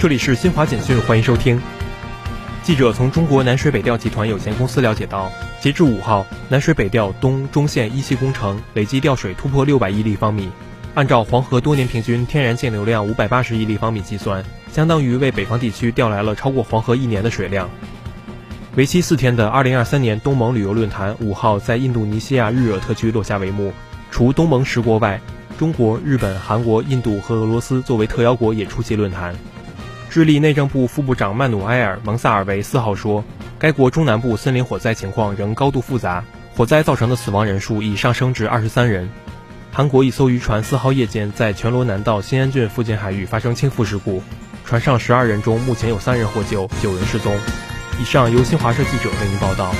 这里是新华简讯，欢迎收听。记者从中国南水北调集团有限公司了解到，截至五号，南水北调东中线一期工程累计调水突破六百亿立方米。按照黄河多年平均天然径流量五百八十亿立方米计算，相当于为北方地区调来了超过黄河一年的水量。为期四天的二零二三年东盟旅游论坛五号在印度尼西亚日惹特区落下帷幕。除东盟十国外，中国、日本、韩国、印度和俄罗斯作为特邀国也出席论坛。智利内政部副部长曼努埃尔·蒙萨尔维四号说，该国中南部森林火灾情况仍高度复杂，火灾造成的死亡人数已上升至二十三人。韩国一艘渔船四号夜间在全罗南道新安郡附近海域发生倾覆事故，船上十二人中目前有三人获救，九人失踪。以上由新华社记者为您报道。